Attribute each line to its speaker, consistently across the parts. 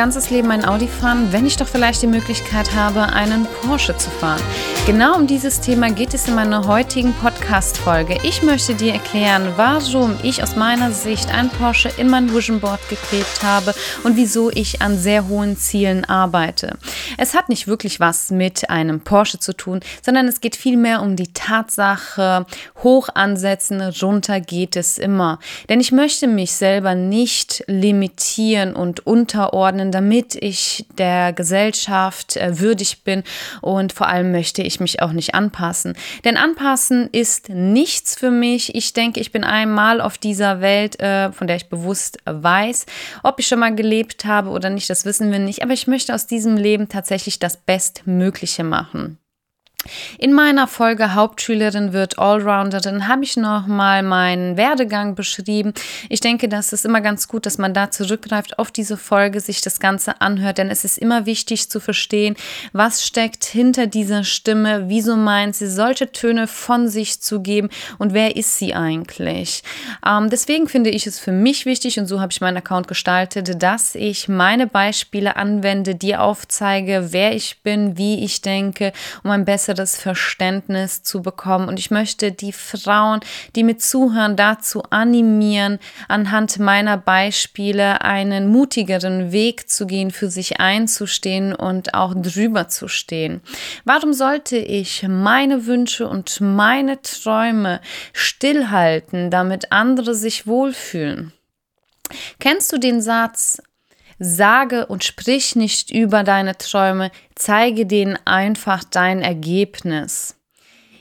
Speaker 1: Ganzes Leben ein Audi fahren, wenn ich doch vielleicht die Möglichkeit habe, einen Porsche zu fahren? Genau um dieses Thema geht es in meiner heutigen Podcast-Folge. Ich möchte dir erklären, warum ich aus meiner Sicht einen Porsche in mein Vision Board geklebt habe und wieso ich an sehr hohen Zielen arbeite. Es hat nicht wirklich was mit einem Porsche zu tun, sondern es geht vielmehr um die Tatsache, hoch ansetzen, runter geht es immer. Denn ich möchte mich selber nicht limitieren und unter damit ich der Gesellschaft äh, würdig bin und vor allem möchte ich mich auch nicht anpassen. Denn anpassen ist nichts für mich. Ich denke, ich bin einmal auf dieser Welt, äh, von der ich bewusst weiß. Ob ich schon mal gelebt habe oder nicht, das wissen wir nicht. Aber ich möchte aus diesem Leben tatsächlich das Bestmögliche machen. In meiner Folge Hauptschülerin wird Allrounderin habe ich nochmal meinen Werdegang beschrieben. Ich denke, das ist immer ganz gut, dass man da zurückgreift auf diese Folge, sich das Ganze anhört, denn es ist immer wichtig zu verstehen, was steckt hinter dieser Stimme, wieso meint sie, solche Töne von sich zu geben und wer ist sie eigentlich. Ähm, deswegen finde ich es für mich wichtig und so habe ich meinen Account gestaltet, dass ich meine Beispiele anwende, dir aufzeige, wer ich bin, wie ich denke, um ein besseres besseres Verständnis zu bekommen. Und ich möchte die Frauen, die mir zuhören, dazu animieren, anhand meiner Beispiele einen mutigeren Weg zu gehen, für sich einzustehen und auch drüber zu stehen. Warum sollte ich meine Wünsche und meine Träume stillhalten, damit andere sich wohlfühlen? Kennst du den Satz, Sage und sprich nicht über deine Träume, zeige denen einfach dein Ergebnis.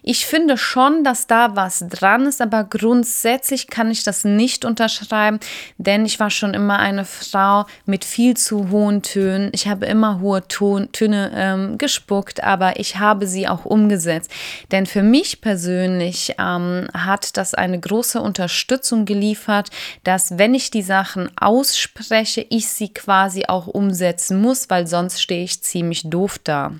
Speaker 1: Ich finde schon, dass da was dran ist, aber grundsätzlich kann ich das nicht unterschreiben, denn ich war schon immer eine Frau mit viel zu hohen Tönen. Ich habe immer hohe Ton, Töne ähm, gespuckt, aber ich habe sie auch umgesetzt. Denn für mich persönlich ähm, hat das eine große Unterstützung geliefert, dass wenn ich die Sachen ausspreche, ich sie quasi auch umsetzen muss, weil sonst stehe ich ziemlich doof da.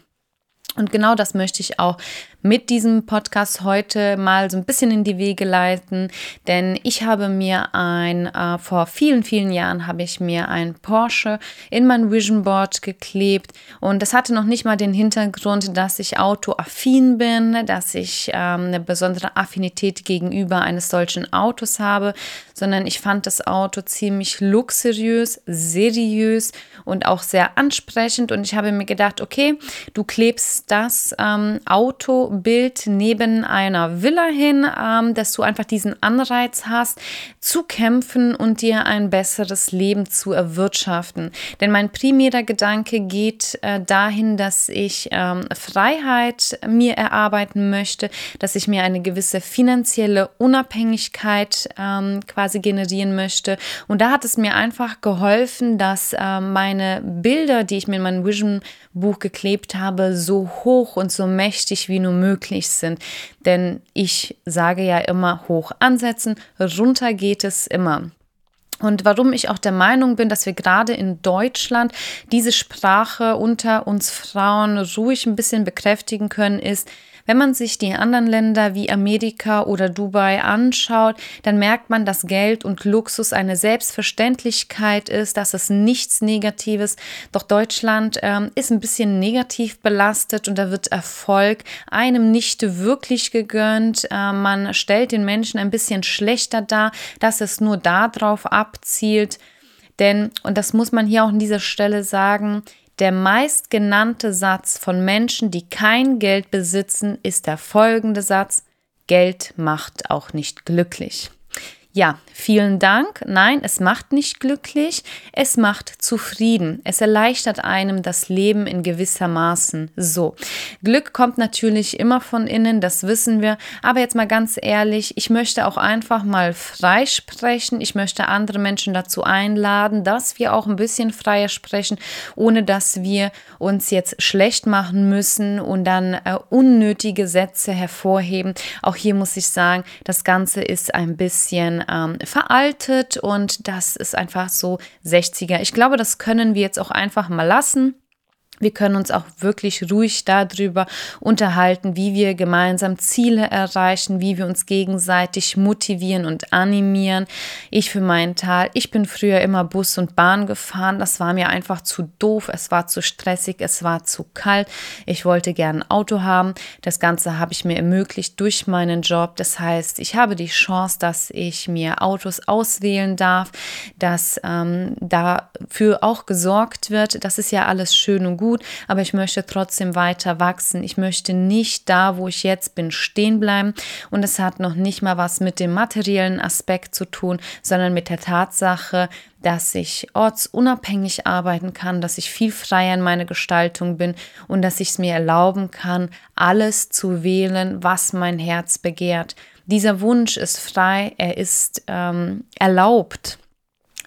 Speaker 1: Und genau das möchte ich auch mit diesem Podcast heute mal so ein bisschen in die Wege leiten, denn ich habe mir ein, äh, vor vielen, vielen Jahren habe ich mir ein Porsche in mein Vision Board geklebt. Und das hatte noch nicht mal den Hintergrund, dass ich autoaffin bin, dass ich ähm, eine besondere Affinität gegenüber eines solchen Autos habe, sondern ich fand das Auto ziemlich luxuriös, seriös und auch sehr ansprechend. Und ich habe mir gedacht, okay, du klebst das ähm, Auto Bild neben einer Villa hin, ähm, dass du einfach diesen Anreiz hast, zu kämpfen und dir ein besseres Leben zu erwirtschaften. Denn mein primärer Gedanke geht äh, dahin, dass ich ähm, Freiheit mir erarbeiten möchte, dass ich mir eine gewisse finanzielle Unabhängigkeit ähm, quasi generieren möchte. Und da hat es mir einfach geholfen, dass äh, meine Bilder, die ich mir in mein Vision Buch geklebt habe, so hoch und so mächtig wie nur möglich sind. Denn ich sage ja immer hoch ansetzen, runter geht es immer. Und warum ich auch der Meinung bin, dass wir gerade in Deutschland diese Sprache unter uns Frauen ruhig ein bisschen bekräftigen können, ist, wenn man sich die anderen Länder wie Amerika oder Dubai anschaut, dann merkt man, dass Geld und Luxus eine Selbstverständlichkeit ist, dass es nichts Negatives. Doch Deutschland ähm, ist ein bisschen negativ belastet und da wird Erfolg einem nicht wirklich gegönnt. Äh, man stellt den Menschen ein bisschen schlechter dar, dass es nur darauf abzielt. Denn, und das muss man hier auch an dieser Stelle sagen, der meistgenannte Satz von Menschen, die kein Geld besitzen, ist der folgende Satz, Geld macht auch nicht glücklich. Ja, vielen Dank. Nein, es macht nicht glücklich, es macht zufrieden. Es erleichtert einem das Leben in gewisser Maßen. So. Glück kommt natürlich immer von innen, das wissen wir. Aber jetzt mal ganz ehrlich, ich möchte auch einfach mal frei sprechen. Ich möchte andere Menschen dazu einladen, dass wir auch ein bisschen freier sprechen, ohne dass wir uns jetzt schlecht machen müssen und dann äh, unnötige Sätze hervorheben. Auch hier muss ich sagen, das Ganze ist ein bisschen ähm, veraltet und das ist einfach so 60er. Ich glaube, das können wir jetzt auch einfach mal lassen. Wir können uns auch wirklich ruhig darüber unterhalten, wie wir gemeinsam Ziele erreichen, wie wir uns gegenseitig motivieren und animieren. Ich für meinen Teil, ich bin früher immer Bus und Bahn gefahren. Das war mir einfach zu doof, es war zu stressig, es war zu kalt. Ich wollte gerne ein Auto haben. Das Ganze habe ich mir ermöglicht durch meinen Job. Das heißt, ich habe die Chance, dass ich mir Autos auswählen darf, dass ähm, dafür auch gesorgt wird. Das ist ja alles schön und gut gut, aber ich möchte trotzdem weiter wachsen. Ich möchte nicht da, wo ich jetzt bin, stehen bleiben. Und es hat noch nicht mal was mit dem materiellen Aspekt zu tun, sondern mit der Tatsache, dass ich ortsunabhängig arbeiten kann, dass ich viel freier in meiner Gestaltung bin und dass ich es mir erlauben kann, alles zu wählen, was mein Herz begehrt. Dieser Wunsch ist frei, er ist ähm, erlaubt.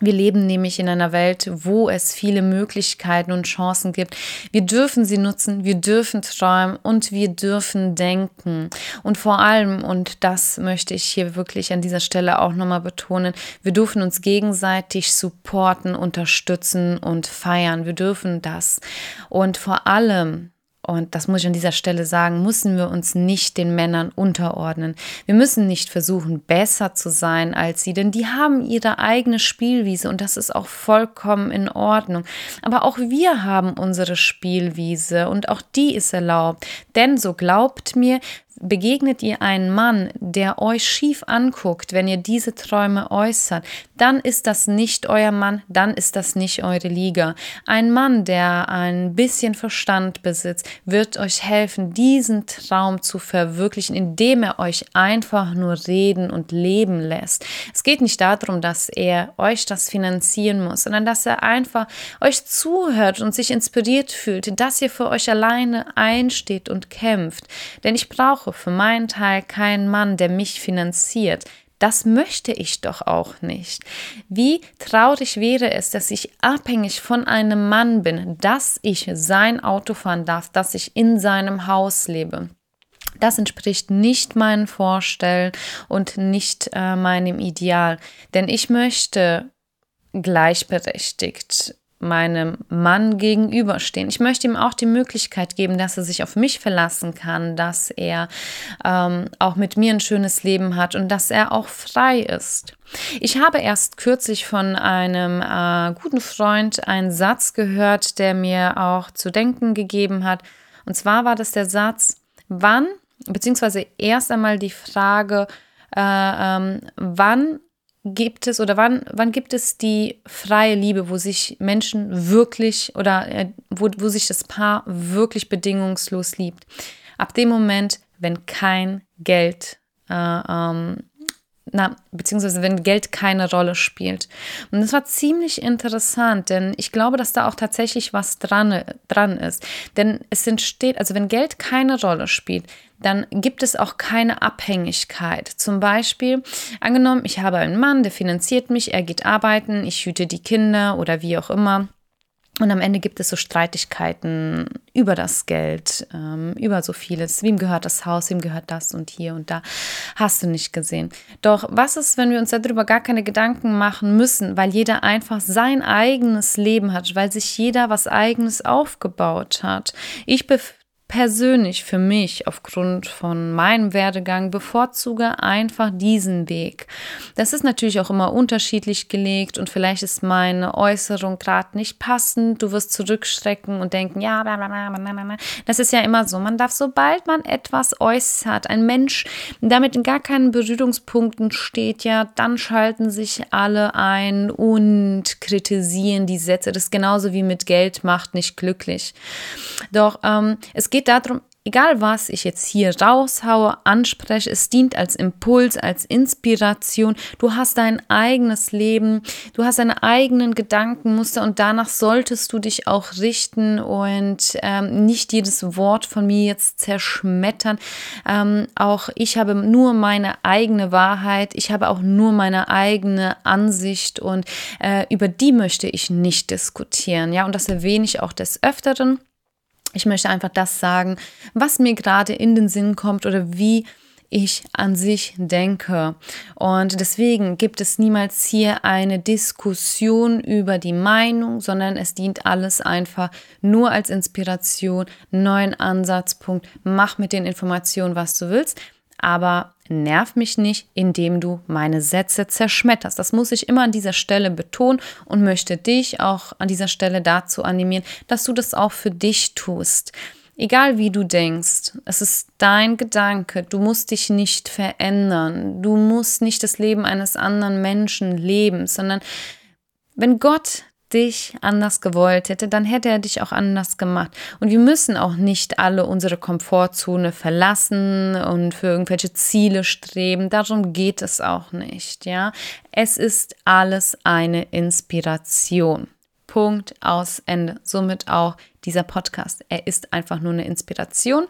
Speaker 1: Wir leben nämlich in einer Welt, wo es viele Möglichkeiten und Chancen gibt. Wir dürfen sie nutzen, wir dürfen träumen und wir dürfen denken. Und vor allem, und das möchte ich hier wirklich an dieser Stelle auch nochmal betonen, wir dürfen uns gegenseitig supporten, unterstützen und feiern. Wir dürfen das. Und vor allem, und das muss ich an dieser Stelle sagen, müssen wir uns nicht den Männern unterordnen. Wir müssen nicht versuchen, besser zu sein als sie, denn die haben ihre eigene Spielwiese und das ist auch vollkommen in Ordnung. Aber auch wir haben unsere Spielwiese und auch die ist erlaubt. Denn so glaubt mir, begegnet ihr einen Mann, der euch schief anguckt, wenn ihr diese Träume äußert, dann ist das nicht euer Mann, dann ist das nicht eure Liga. Ein Mann, der ein bisschen Verstand besitzt, wird euch helfen, diesen Traum zu verwirklichen, indem er euch einfach nur reden und leben lässt. Es geht nicht darum, dass er euch das finanzieren muss, sondern dass er einfach euch zuhört und sich inspiriert fühlt, dass ihr für euch alleine einsteht und kämpft. Denn ich brauche für meinen Teil keinen Mann, der mich finanziert. Das möchte ich doch auch nicht. Wie traurig wäre es, dass ich abhängig von einem Mann bin, dass ich sein Auto fahren darf, dass ich in seinem Haus lebe. Das entspricht nicht meinen Vorstellungen und nicht äh, meinem Ideal. Denn ich möchte gleichberechtigt meinem Mann gegenüberstehen. Ich möchte ihm auch die Möglichkeit geben, dass er sich auf mich verlassen kann, dass er ähm, auch mit mir ein schönes Leben hat und dass er auch frei ist. Ich habe erst kürzlich von einem äh, guten Freund einen Satz gehört, der mir auch zu denken gegeben hat. Und zwar war das der Satz, wann, beziehungsweise erst einmal die Frage, äh, ähm, wann gibt es oder wann, wann gibt es die freie Liebe, wo sich Menschen wirklich oder äh, wo, wo sich das Paar wirklich bedingungslos liebt? Ab dem Moment, wenn kein Geld äh, ähm, na, beziehungsweise wenn Geld keine Rolle spielt. Und das war ziemlich interessant, denn ich glaube, dass da auch tatsächlich was dran, dran ist. Denn es entsteht, also wenn Geld keine Rolle spielt, dann gibt es auch keine Abhängigkeit. Zum Beispiel, angenommen, ich habe einen Mann, der finanziert mich, er geht arbeiten, ich hüte die Kinder oder wie auch immer. Und am Ende gibt es so Streitigkeiten über das Geld, ähm, über so vieles. Wem gehört das Haus, wem gehört das und hier und da. Hast du nicht gesehen. Doch was ist, wenn wir uns darüber gar keine Gedanken machen müssen, weil jeder einfach sein eigenes Leben hat, weil sich jeder was eigenes aufgebaut hat? Ich bef persönlich für mich aufgrund von meinem Werdegang bevorzuge einfach diesen Weg. Das ist natürlich auch immer unterschiedlich gelegt und vielleicht ist meine Äußerung gerade nicht passend. Du wirst zurückschrecken und denken, ja, das ist ja immer so. Man darf, sobald man etwas äußert, ein Mensch damit in gar keinen Berührungspunkten steht, ja, dann schalten sich alle ein und kritisieren die Sätze. Das ist genauso wie mit Geld macht nicht glücklich. Doch ähm, es geht geht darum, egal was ich jetzt hier raushaue, anspreche, es dient als Impuls, als Inspiration. Du hast dein eigenes Leben, du hast deine eigenen Gedankenmuster und danach solltest du dich auch richten und ähm, nicht jedes Wort von mir jetzt zerschmettern. Ähm, auch ich habe nur meine eigene Wahrheit, ich habe auch nur meine eigene Ansicht und äh, über die möchte ich nicht diskutieren. Ja, und das erwähne ich auch des Öfteren. Ich möchte einfach das sagen, was mir gerade in den Sinn kommt oder wie ich an sich denke. Und deswegen gibt es niemals hier eine Diskussion über die Meinung, sondern es dient alles einfach nur als Inspiration, neuen Ansatzpunkt. Mach mit den Informationen, was du willst aber nerv mich nicht, indem du meine Sätze zerschmetterst. Das muss ich immer an dieser Stelle betonen und möchte dich auch an dieser Stelle dazu animieren, dass du das auch für dich tust. Egal wie du denkst, es ist dein Gedanke, du musst dich nicht verändern, du musst nicht das Leben eines anderen Menschen leben, sondern wenn Gott dich anders gewollt hätte, dann hätte er dich auch anders gemacht. Und wir müssen auch nicht alle unsere Komfortzone verlassen und für irgendwelche Ziele streben. Darum geht es auch nicht, ja. Es ist alles eine Inspiration. Punkt aus Ende. Somit auch dieser Podcast. Er ist einfach nur eine Inspiration.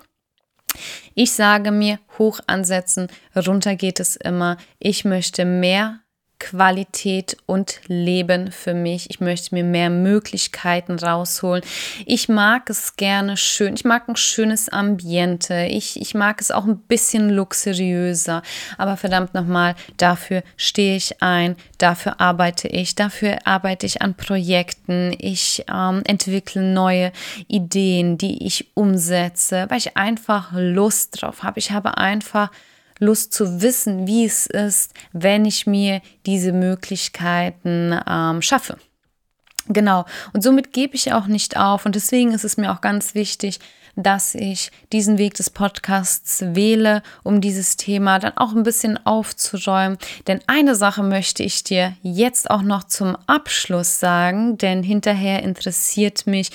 Speaker 1: Ich sage mir, hoch ansetzen, runter geht es immer. Ich möchte mehr Qualität und Leben für mich. Ich möchte mir mehr Möglichkeiten rausholen. Ich mag es gerne schön. Ich mag ein schönes Ambiente. Ich, ich mag es auch ein bisschen luxuriöser. Aber verdammt nochmal, dafür stehe ich ein. Dafür arbeite ich. Dafür arbeite ich an Projekten. Ich ähm, entwickle neue Ideen, die ich umsetze, weil ich einfach Lust drauf habe. Ich habe einfach Lust zu wissen, wie es ist, wenn ich mir diese Möglichkeiten ähm, schaffe. Genau. Und somit gebe ich auch nicht auf. Und deswegen ist es mir auch ganz wichtig, dass ich diesen Weg des Podcasts wähle, um dieses Thema dann auch ein bisschen aufzuräumen. Denn eine Sache möchte ich dir jetzt auch noch zum Abschluss sagen, denn hinterher interessiert mich,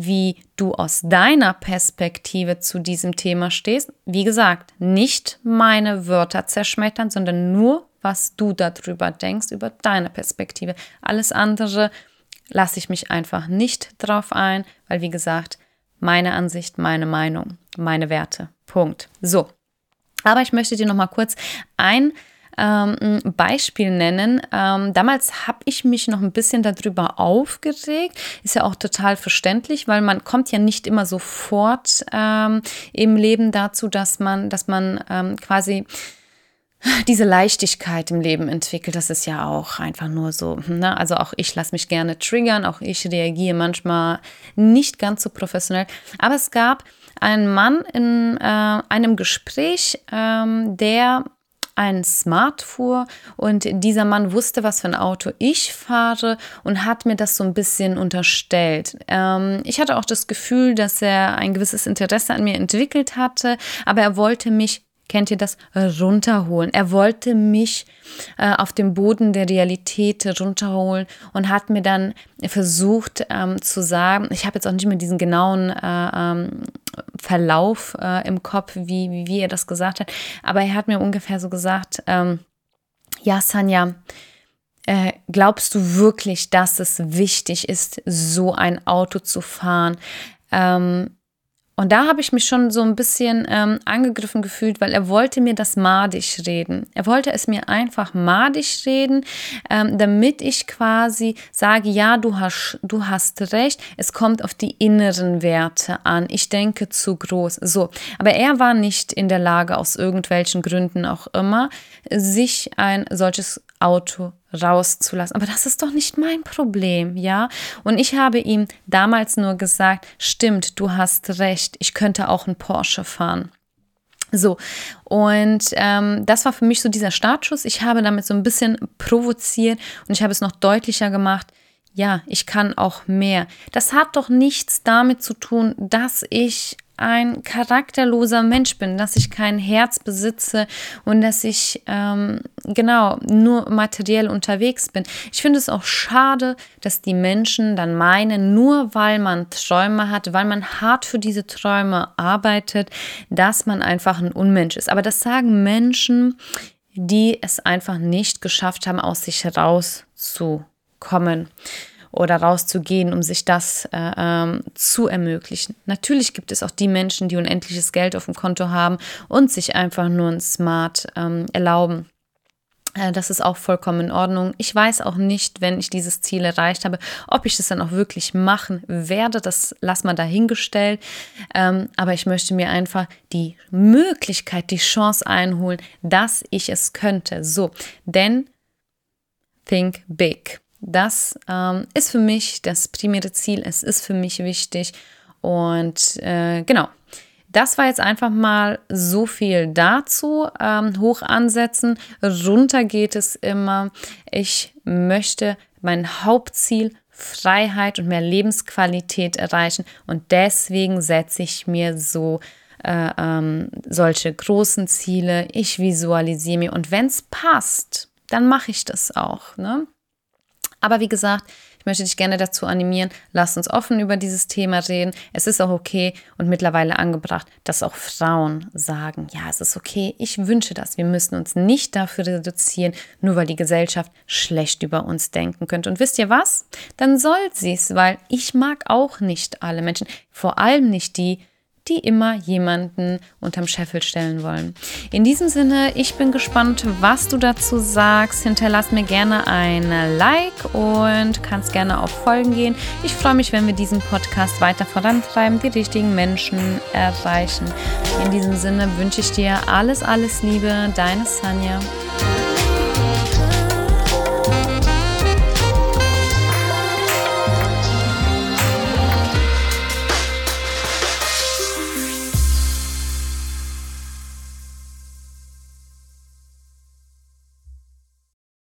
Speaker 1: wie du aus deiner Perspektive zu diesem Thema stehst. Wie gesagt, nicht meine Wörter zerschmettern, sondern nur, was du darüber denkst, über deine Perspektive. Alles andere lasse ich mich einfach nicht drauf ein, weil, wie gesagt, meine Ansicht, meine Meinung, meine Werte. Punkt. So. Aber ich möchte dir noch mal kurz ein ähm, ein Beispiel nennen. Ähm, damals habe ich mich noch ein bisschen darüber aufgeregt. Ist ja auch total verständlich, weil man kommt ja nicht immer sofort ähm, im Leben dazu, dass man, dass man ähm, quasi diese Leichtigkeit im Leben entwickelt, das ist ja auch einfach nur so. Ne? Also auch ich lasse mich gerne triggern, auch ich reagiere manchmal nicht ganz so professionell. Aber es gab einen Mann in äh, einem Gespräch, ähm, der ein Smart fuhr und dieser Mann wusste, was für ein Auto ich fahre und hat mir das so ein bisschen unterstellt. Ähm, ich hatte auch das Gefühl, dass er ein gewisses Interesse an mir entwickelt hatte, aber er wollte mich kennt ihr das, runterholen. Er wollte mich äh, auf dem Boden der Realität runterholen und hat mir dann versucht ähm, zu sagen, ich habe jetzt auch nicht mehr diesen genauen äh, ähm, Verlauf äh, im Kopf, wie, wie, er das gesagt hat. Aber er hat mir ungefähr so gesagt, ähm, ja, Sanja, äh, glaubst du wirklich, dass es wichtig ist, so ein Auto zu fahren? Ähm, und da habe ich mich schon so ein bisschen ähm, angegriffen gefühlt, weil er wollte mir das madig reden. Er wollte es mir einfach madig reden, ähm, damit ich quasi sage, ja, du hast, du hast recht, es kommt auf die inneren Werte an. Ich denke zu groß. So, aber er war nicht in der Lage, aus irgendwelchen Gründen auch immer, sich ein solches Auto rauszulassen. Aber das ist doch nicht mein Problem, ja? Und ich habe ihm damals nur gesagt, stimmt, du hast recht, ich könnte auch einen Porsche fahren. So, und ähm, das war für mich so dieser Startschuss. Ich habe damit so ein bisschen provoziert und ich habe es noch deutlicher gemacht. Ja, ich kann auch mehr. Das hat doch nichts damit zu tun, dass ich ein charakterloser Mensch bin, dass ich kein Herz besitze und dass ich ähm, genau nur materiell unterwegs bin. Ich finde es auch schade, dass die Menschen dann meinen, nur weil man Träume hat, weil man hart für diese Träume arbeitet, dass man einfach ein Unmensch ist. Aber das sagen Menschen, die es einfach nicht geschafft haben, aus sich herauszukommen oder rauszugehen, um sich das äh, ähm, zu ermöglichen. Natürlich gibt es auch die Menschen, die unendliches Geld auf dem Konto haben und sich einfach nur ein Smart ähm, erlauben. Äh, das ist auch vollkommen in Ordnung. Ich weiß auch nicht, wenn ich dieses Ziel erreicht habe, ob ich das dann auch wirklich machen werde. Das lass mal dahingestellt. Ähm, aber ich möchte mir einfach die Möglichkeit, die Chance einholen, dass ich es könnte. So, denn think big. Das ähm, ist für mich das primäre Ziel. Es ist für mich wichtig. Und äh, genau, das war jetzt einfach mal so viel dazu. Ähm, hoch ansetzen, runter geht es immer. Ich möchte mein Hauptziel Freiheit und mehr Lebensqualität erreichen und deswegen setze ich mir so äh, ähm, solche großen Ziele. Ich visualisiere mir und wenn es passt, dann mache ich das auch. Ne? Aber wie gesagt, möchte dich gerne dazu animieren, lass uns offen über dieses Thema reden. Es ist auch okay und mittlerweile angebracht, dass auch Frauen sagen, ja, es ist okay, ich wünsche das. Wir müssen uns nicht dafür reduzieren, nur weil die Gesellschaft schlecht über uns denken könnte. Und wisst ihr was? Dann soll sie es, weil ich mag auch nicht alle Menschen, vor allem nicht die, die immer jemanden unterm Scheffel stellen wollen. In diesem Sinne, ich bin gespannt, was du dazu sagst. Hinterlass mir gerne ein Like und kannst gerne auf Folgen gehen. Ich freue mich, wenn wir diesen Podcast weiter vorantreiben, die richtigen Menschen erreichen. In diesem Sinne wünsche ich dir alles, alles Liebe, deine Sanja.